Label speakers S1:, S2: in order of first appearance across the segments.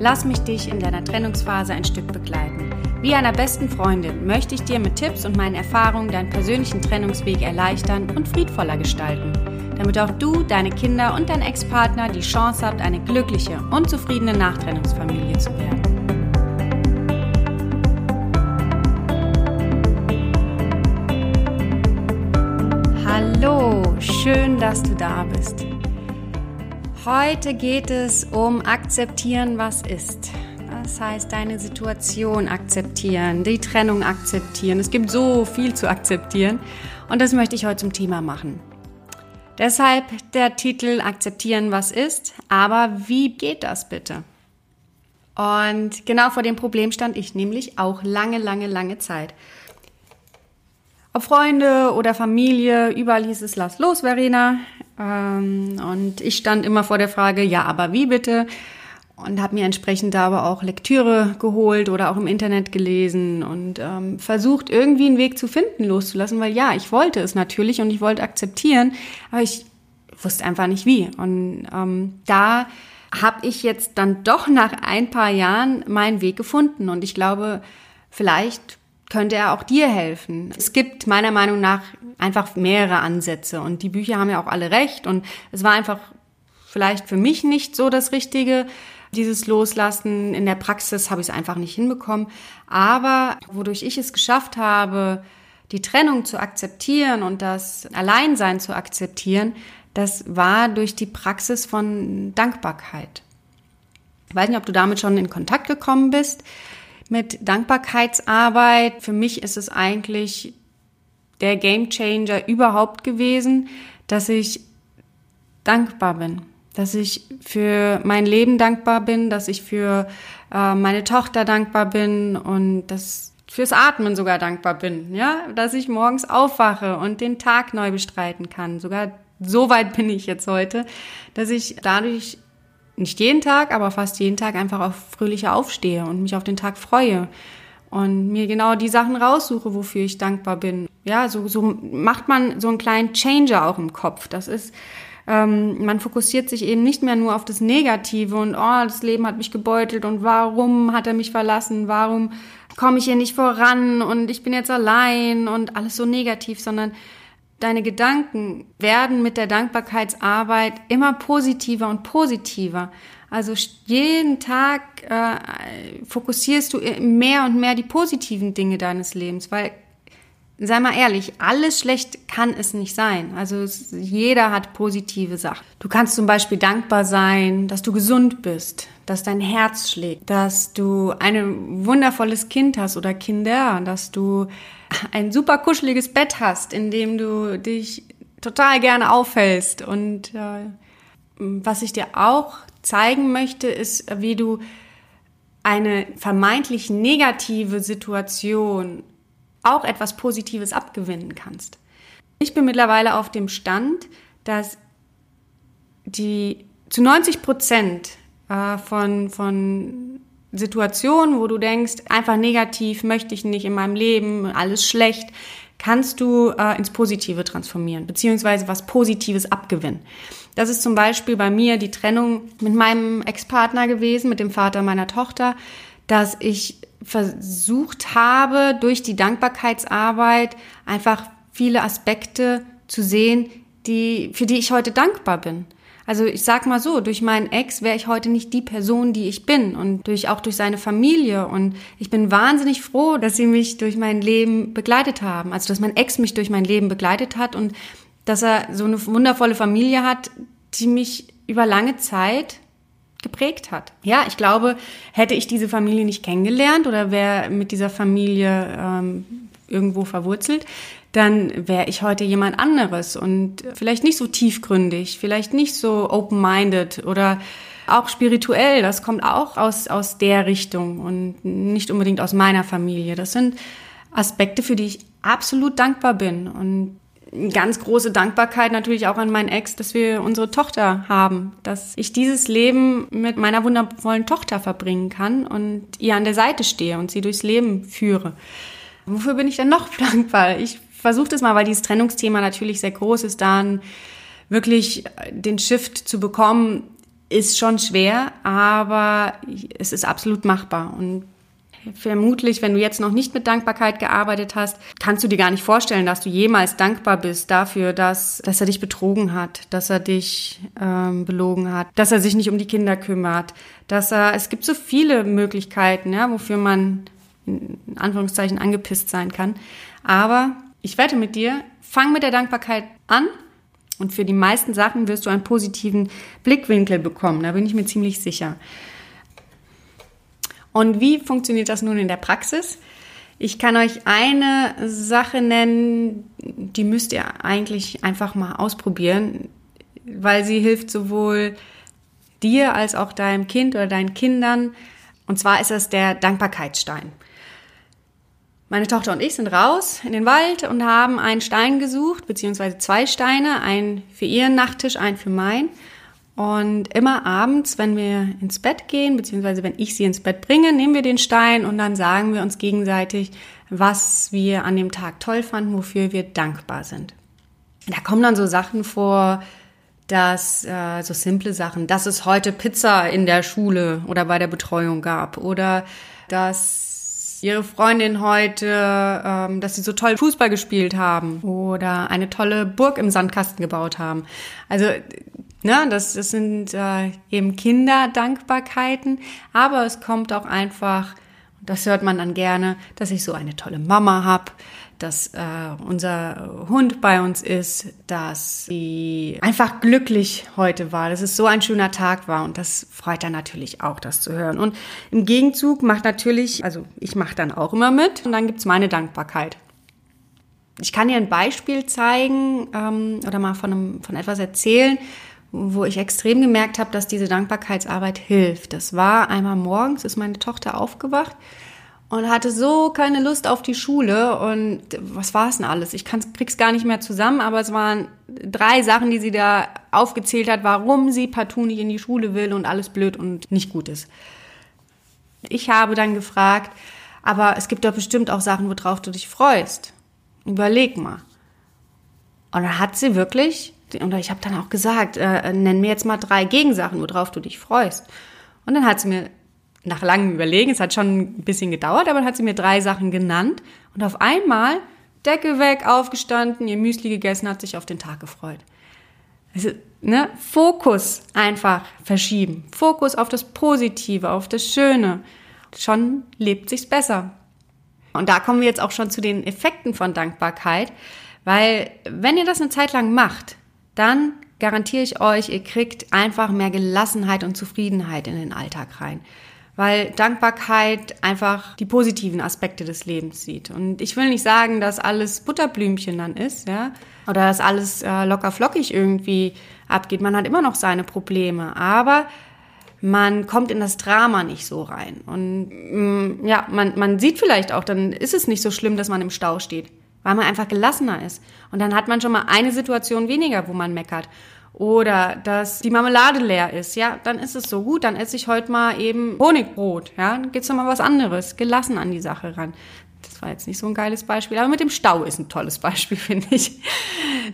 S1: Lass mich dich in deiner Trennungsphase ein Stück begleiten. Wie einer besten Freundin möchte ich dir mit Tipps und meinen Erfahrungen deinen persönlichen Trennungsweg erleichtern und friedvoller gestalten, damit auch du, deine Kinder und dein Ex-Partner die Chance habt, eine glückliche und zufriedene Nachtrennungsfamilie zu werden. Hallo, schön, dass du da bist. Heute geht es um akzeptieren, was ist. Das heißt, deine Situation akzeptieren, die Trennung akzeptieren. Es gibt so viel zu akzeptieren und das möchte ich heute zum Thema machen. Deshalb der Titel Akzeptieren, was ist. Aber wie geht das bitte? Und genau vor dem Problem stand ich nämlich auch lange, lange, lange Zeit. Ob Freunde oder Familie, überall hieß es, lass los, Verena. Ähm, und ich stand immer vor der Frage, ja, aber wie bitte? Und habe mir entsprechend da aber auch Lektüre geholt oder auch im Internet gelesen und ähm, versucht, irgendwie einen Weg zu finden, loszulassen, weil ja, ich wollte es natürlich und ich wollte akzeptieren, aber ich wusste einfach nicht wie. Und ähm, da habe ich jetzt dann doch nach ein paar Jahren meinen Weg gefunden und ich glaube, vielleicht könnte er auch dir helfen. Es gibt meiner Meinung nach einfach mehrere Ansätze und die Bücher haben ja auch alle recht und es war einfach vielleicht für mich nicht so das Richtige, dieses Loslassen. In der Praxis habe ich es einfach nicht hinbekommen. Aber wodurch ich es geschafft habe, die Trennung zu akzeptieren und das Alleinsein zu akzeptieren, das war durch die Praxis von Dankbarkeit. Ich weiß nicht, ob du damit schon in Kontakt gekommen bist mit Dankbarkeitsarbeit. Für mich ist es eigentlich der Gamechanger überhaupt gewesen, dass ich dankbar bin, dass ich für mein Leben dankbar bin, dass ich für äh, meine Tochter dankbar bin und dass fürs Atmen sogar dankbar bin, ja, dass ich morgens aufwache und den Tag neu bestreiten kann. Sogar so weit bin ich jetzt heute, dass ich dadurch nicht jeden Tag, aber fast jeden Tag einfach auf fröhlicher aufstehe und mich auf den Tag freue und mir genau die Sachen raussuche, wofür ich dankbar bin. Ja, so, so macht man so einen kleinen Changer auch im Kopf. Das ist, ähm, man fokussiert sich eben nicht mehr nur auf das Negative und oh, das Leben hat mich gebeutelt und warum hat er mich verlassen, warum komme ich hier nicht voran und ich bin jetzt allein und alles so negativ, sondern Deine Gedanken werden mit der Dankbarkeitsarbeit immer positiver und positiver. Also jeden Tag äh, fokussierst du mehr und mehr die positiven Dinge deines Lebens, weil sei mal ehrlich, alles schlecht kann es nicht sein. Also jeder hat positive Sachen. Du kannst zum Beispiel dankbar sein, dass du gesund bist, dass dein Herz schlägt, dass du ein wundervolles Kind hast oder Kinder, dass du ein super kuscheliges Bett hast, in dem du dich total gerne aufhältst. Und äh, was ich dir auch zeigen möchte, ist, wie du eine vermeintlich negative Situation auch etwas Positives abgewinnen kannst. Ich bin mittlerweile auf dem Stand, dass die zu 90 Prozent äh, von, von Situationen, wo du denkst, einfach negativ, möchte ich nicht in meinem Leben, alles schlecht, kannst du äh, ins Positive transformieren, beziehungsweise was Positives abgewinnen. Das ist zum Beispiel bei mir die Trennung mit meinem Ex-Partner gewesen, mit dem Vater meiner Tochter, dass ich versucht habe, durch die Dankbarkeitsarbeit einfach viele Aspekte zu sehen, die, für die ich heute dankbar bin. Also ich sag mal so, durch meinen Ex wäre ich heute nicht die Person, die ich bin und durch auch durch seine Familie und ich bin wahnsinnig froh, dass sie mich durch mein Leben begleitet haben. Also dass mein Ex mich durch mein Leben begleitet hat und dass er so eine wundervolle Familie hat, die mich über lange Zeit geprägt hat. Ja, ich glaube, hätte ich diese Familie nicht kennengelernt oder wäre mit dieser Familie ähm, irgendwo verwurzelt, dann wäre ich heute jemand anderes und vielleicht nicht so tiefgründig, vielleicht nicht so open-minded oder auch spirituell, das kommt auch aus, aus der Richtung und nicht unbedingt aus meiner Familie. Das sind Aspekte, für die ich absolut dankbar bin und ganz große Dankbarkeit natürlich auch an meinen Ex, dass wir unsere Tochter haben, dass ich dieses Leben mit meiner wundervollen Tochter verbringen kann und ihr an der Seite stehe und sie durchs Leben führe. Wofür bin ich dann noch dankbar? Ich versuche das mal, weil dieses Trennungsthema natürlich sehr groß ist, dann wirklich den Shift zu bekommen, ist schon schwer, aber es ist absolut machbar. Und vermutlich, wenn du jetzt noch nicht mit Dankbarkeit gearbeitet hast, kannst du dir gar nicht vorstellen, dass du jemals dankbar bist dafür, dass, dass er dich betrogen hat, dass er dich ähm, belogen hat, dass er sich nicht um die Kinder kümmert, dass er, es gibt so viele Möglichkeiten, ja, wofür man in Anführungszeichen angepisst sein kann. Aber ich wette mit dir, fang mit der Dankbarkeit an und für die meisten Sachen wirst du einen positiven Blickwinkel bekommen. Da bin ich mir ziemlich sicher. Und wie funktioniert das nun in der Praxis? Ich kann euch eine Sache nennen, die müsst ihr eigentlich einfach mal ausprobieren, weil sie hilft sowohl dir als auch deinem Kind oder deinen Kindern. Und zwar ist das der Dankbarkeitsstein. Meine Tochter und ich sind raus in den Wald und haben einen Stein gesucht, beziehungsweise zwei Steine, einen für ihren Nachttisch, einen für meinen. Und immer abends, wenn wir ins Bett gehen, beziehungsweise wenn ich sie ins Bett bringe, nehmen wir den Stein und dann sagen wir uns gegenseitig, was wir an dem Tag toll fanden, wofür wir dankbar sind. Da kommen dann so Sachen vor, dass äh, so simple Sachen, dass es heute Pizza in der Schule oder bei der Betreuung gab oder dass ihre Freundin heute, ähm, dass sie so toll Fußball gespielt haben oder eine tolle Burg im Sandkasten gebaut haben. Also Ne, das, das sind äh, eben Kinderdankbarkeiten, aber es kommt auch einfach, das hört man dann gerne, dass ich so eine tolle Mama habe, dass äh, unser Hund bei uns ist, dass sie einfach glücklich heute war, dass es so ein schöner Tag war und das freut dann natürlich auch, das zu hören. Und im Gegenzug macht natürlich, also ich mache dann auch immer mit und dann gibt's meine Dankbarkeit. Ich kann dir ein Beispiel zeigen ähm, oder mal von, einem, von etwas erzählen, wo ich extrem gemerkt habe, dass diese Dankbarkeitsarbeit hilft. Das war einmal morgens, ist meine Tochter aufgewacht und hatte so keine Lust auf die Schule und was war es denn alles? Ich kann, krieg's gar nicht mehr zusammen, aber es waren drei Sachen, die sie da aufgezählt hat, warum sie partout nicht in die Schule will und alles blöd und nicht gut ist. Ich habe dann gefragt, aber es gibt doch bestimmt auch Sachen, worauf du dich freust. Überleg mal. Und dann hat sie wirklich, und ich habe dann auch gesagt, äh, nenn mir jetzt mal drei Gegensachen, worauf du dich freust. Und dann hat sie mir nach langem Überlegen, es hat schon ein bisschen gedauert, aber dann hat sie mir drei Sachen genannt und auf einmal Decke weg, aufgestanden, ihr Müsli gegessen, hat sich auf den Tag gefreut. Also, ne, Fokus einfach verschieben. Fokus auf das Positive, auf das Schöne. Schon lebt sich's besser. Und da kommen wir jetzt auch schon zu den Effekten von Dankbarkeit, weil wenn ihr das eine Zeit lang macht, dann garantiere ich euch, ihr kriegt einfach mehr Gelassenheit und Zufriedenheit in den Alltag rein weil Dankbarkeit einfach die positiven Aspekte des Lebens sieht. Und ich will nicht sagen, dass alles Butterblümchen dann ist, ja, oder dass alles äh, locker flockig irgendwie abgeht. Man hat immer noch seine Probleme, aber man kommt in das Drama nicht so rein. Und mm, ja, man, man sieht vielleicht auch, dann ist es nicht so schlimm, dass man im Stau steht, weil man einfach gelassener ist. Und dann hat man schon mal eine Situation weniger, wo man meckert oder dass die Marmelade leer ist, ja, dann ist es so gut, dann esse ich heute mal eben Honigbrot, ja, dann geht's noch mal was anderes, gelassen an die Sache ran. Das war jetzt nicht so ein geiles Beispiel, aber mit dem Stau ist ein tolles Beispiel, finde ich.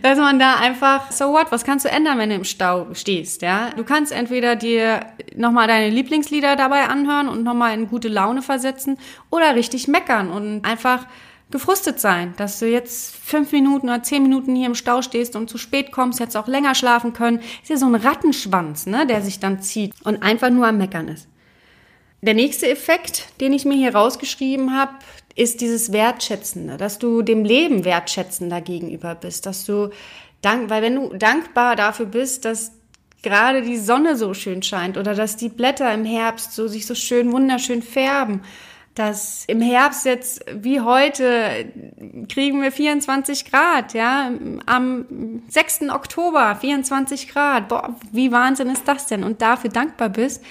S1: Dass man da einfach, so what, was kannst du ändern, wenn du im Stau stehst, ja? Du kannst entweder dir nochmal deine Lieblingslieder dabei anhören und nochmal in gute Laune versetzen oder richtig meckern und einfach gefrustet sein, dass du jetzt fünf Minuten oder zehn Minuten hier im Stau stehst und zu spät kommst, hättest auch länger schlafen können. Ist ja so ein Rattenschwanz, ne, der sich dann zieht und einfach nur am Meckern ist. Der nächste Effekt, den ich mir hier rausgeschrieben habe, ist dieses Wertschätzende, dass du dem Leben wertschätzender gegenüber bist, dass du dank, weil wenn du dankbar dafür bist, dass gerade die Sonne so schön scheint oder dass die Blätter im Herbst so sich so schön wunderschön färben dass im Herbst jetzt wie heute kriegen wir 24 Grad, ja, am 6. Oktober 24 Grad. Boah, wie Wahnsinn ist das denn? Und dafür dankbar bist,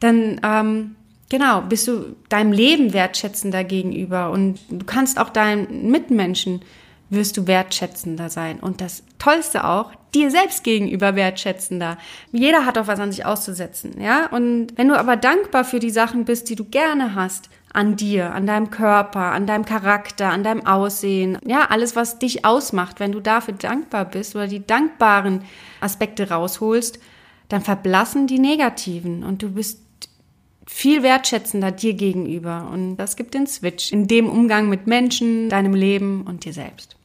S1: dann ähm, genau bist du deinem Leben wertschätzender gegenüber und du kannst auch deinen Mitmenschen wirst du wertschätzender sein. Und das Tollste auch, dir selbst gegenüber wertschätzender. Jeder hat auch was an sich auszusetzen, ja? Und wenn du aber dankbar für die Sachen bist, die du gerne hast, an dir, an deinem Körper, an deinem Charakter, an deinem Aussehen, ja, alles, was dich ausmacht, wenn du dafür dankbar bist oder die dankbaren Aspekte rausholst, dann verblassen die negativen und du bist viel wertschätzender dir gegenüber. Und das gibt den Switch in dem Umgang mit Menschen, deinem Leben und dir selbst.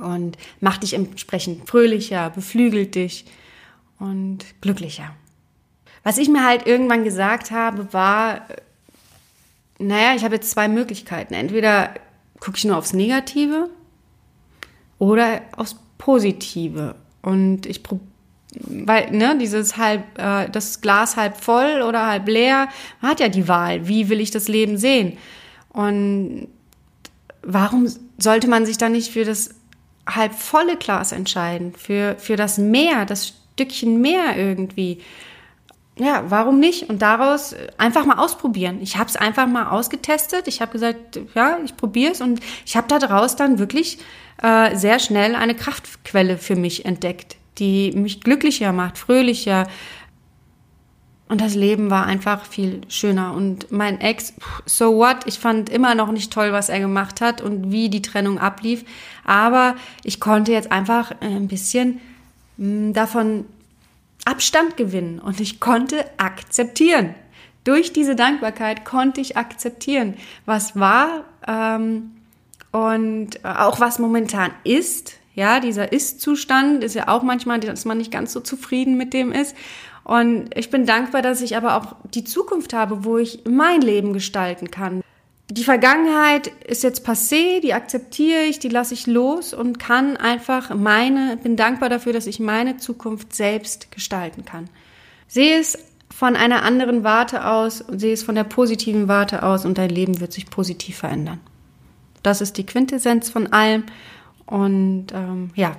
S1: Und macht dich entsprechend fröhlicher, beflügelt dich und glücklicher. Was ich mir halt irgendwann gesagt habe, war, naja, ich habe jetzt zwei Möglichkeiten. Entweder gucke ich nur aufs Negative oder aufs Positive. Und ich probiere weil ne dieses halb äh, das Glas halb voll oder halb leer man hat ja die Wahl wie will ich das Leben sehen und warum sollte man sich dann nicht für das halb volle Glas entscheiden für für das Meer das Stückchen mehr irgendwie ja, warum nicht? Und daraus einfach mal ausprobieren. Ich habe es einfach mal ausgetestet. Ich habe gesagt, ja, ich probiere es und ich habe daraus dann wirklich äh, sehr schnell eine Kraftquelle für mich entdeckt, die mich glücklicher macht, fröhlicher. Und das Leben war einfach viel schöner. Und mein Ex, so what? Ich fand immer noch nicht toll, was er gemacht hat und wie die Trennung ablief. Aber ich konnte jetzt einfach ein bisschen hm, davon Abstand gewinnen und ich konnte akzeptieren. Durch diese Dankbarkeit konnte ich akzeptieren, was war ähm, und auch was momentan ist. Ja, dieser Ist-Zustand ist ja auch manchmal, dass man nicht ganz so zufrieden mit dem ist. Und ich bin dankbar, dass ich aber auch die Zukunft habe, wo ich mein Leben gestalten kann die Vergangenheit ist jetzt passé, die akzeptiere ich, die lasse ich los und kann einfach meine, bin dankbar dafür, dass ich meine Zukunft selbst gestalten kann. Sehe es von einer anderen Warte aus und sehe es von der positiven Warte aus und dein Leben wird sich positiv verändern. Das ist die Quintessenz von allem. Und ähm, ja,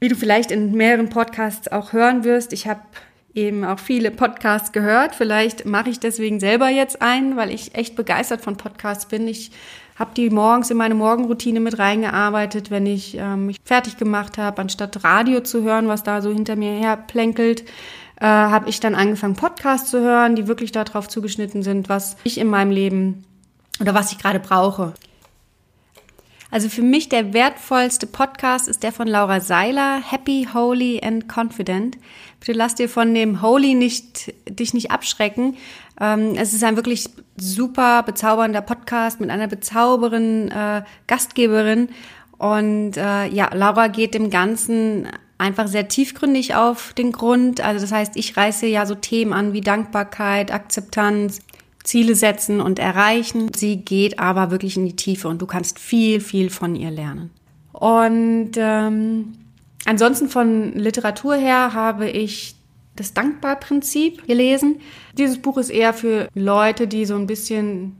S1: wie du vielleicht in mehreren Podcasts auch hören wirst, ich habe eben auch viele Podcasts gehört. Vielleicht mache ich deswegen selber jetzt einen, weil ich echt begeistert von Podcasts bin. Ich habe die morgens in meine Morgenroutine mit reingearbeitet, wenn ich ähm, mich fertig gemacht habe, anstatt Radio zu hören, was da so hinter mir her plänkelt. Äh, habe ich dann angefangen, Podcasts zu hören, die wirklich darauf zugeschnitten sind, was ich in meinem Leben oder was ich gerade brauche. Also für mich der wertvollste Podcast ist der von Laura Seiler, Happy, Holy and Confident. Bitte lass dir von dem Holy nicht, dich nicht abschrecken. Ähm, es ist ein wirklich super bezaubernder Podcast mit einer bezaubernden äh, Gastgeberin. Und äh, ja, Laura geht dem Ganzen einfach sehr tiefgründig auf den Grund. Also das heißt, ich reiße ja so Themen an wie Dankbarkeit, Akzeptanz, Ziele setzen und erreichen. Sie geht aber wirklich in die Tiefe und du kannst viel, viel von ihr lernen. Und ähm, ansonsten von Literatur her habe ich das Dankbarprinzip gelesen. Dieses Buch ist eher für Leute, die so ein bisschen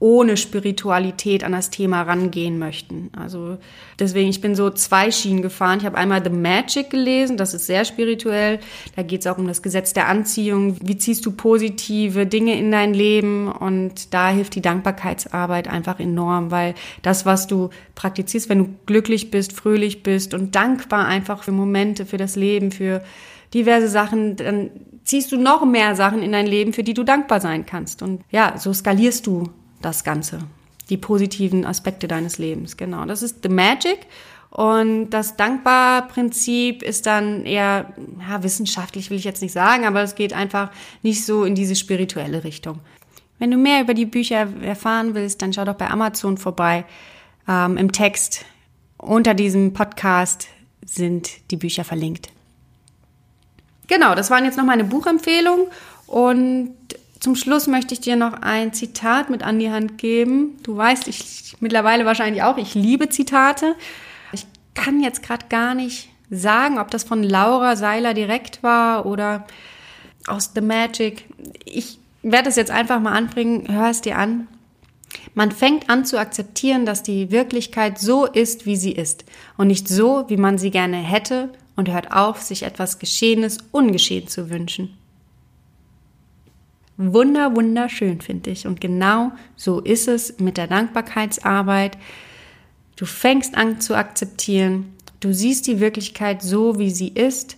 S1: ohne Spiritualität an das Thema rangehen möchten. Also deswegen, ich bin so zwei Schienen gefahren. Ich habe einmal The Magic gelesen, das ist sehr spirituell. Da geht es auch um das Gesetz der Anziehung. Wie ziehst du positive Dinge in dein Leben? Und da hilft die Dankbarkeitsarbeit einfach enorm, weil das, was du praktizierst, wenn du glücklich bist, fröhlich bist und dankbar einfach für Momente, für das Leben, für diverse Sachen, dann ziehst du noch mehr Sachen in dein Leben, für die du dankbar sein kannst. Und ja, so skalierst du das Ganze. Die positiven Aspekte deines Lebens, genau. Das ist The Magic. Und das Dankbar-Prinzip ist dann eher, ja, wissenschaftlich will ich jetzt nicht sagen, aber es geht einfach nicht so in diese spirituelle Richtung. Wenn du mehr über die Bücher erfahren willst, dann schau doch bei Amazon vorbei. Ähm, Im Text unter diesem Podcast sind die Bücher verlinkt. Genau, das waren jetzt noch meine Buchempfehlungen und zum Schluss möchte ich dir noch ein Zitat mit an die Hand geben. Du weißt, ich mittlerweile wahrscheinlich auch, ich liebe Zitate. Ich kann jetzt gerade gar nicht sagen, ob das von Laura Seiler direkt war oder aus The Magic. Ich werde es jetzt einfach mal anbringen, hör es dir an. Man fängt an zu akzeptieren, dass die Wirklichkeit so ist, wie sie ist und nicht so, wie man sie gerne hätte und hört auf, sich etwas Geschehenes ungeschehen zu wünschen. Wunder, wunderschön, finde ich. Und genau so ist es mit der Dankbarkeitsarbeit. Du fängst an zu akzeptieren. Du siehst die Wirklichkeit so, wie sie ist.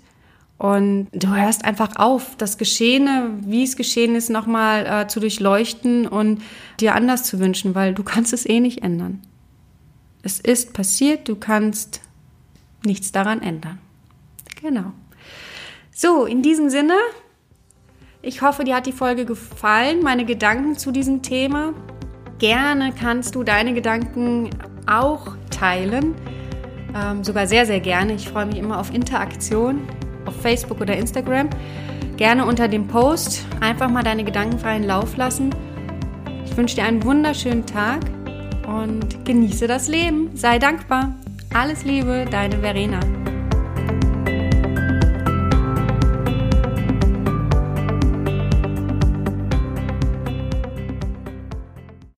S1: Und du hörst einfach auf, das Geschehene, wie es geschehen ist, nochmal äh, zu durchleuchten und dir anders zu wünschen, weil du kannst es eh nicht ändern. Es ist passiert, du kannst nichts daran ändern. Genau. So, in diesem Sinne, ich hoffe, dir hat die Folge gefallen, meine Gedanken zu diesem Thema. Gerne kannst du deine Gedanken auch teilen, ähm, sogar sehr, sehr gerne. Ich freue mich immer auf Interaktion auf Facebook oder Instagram. Gerne unter dem Post einfach mal deine Gedanken freien Lauf lassen. Ich wünsche dir einen wunderschönen Tag und genieße das Leben. Sei dankbar. Alles Liebe, deine Verena.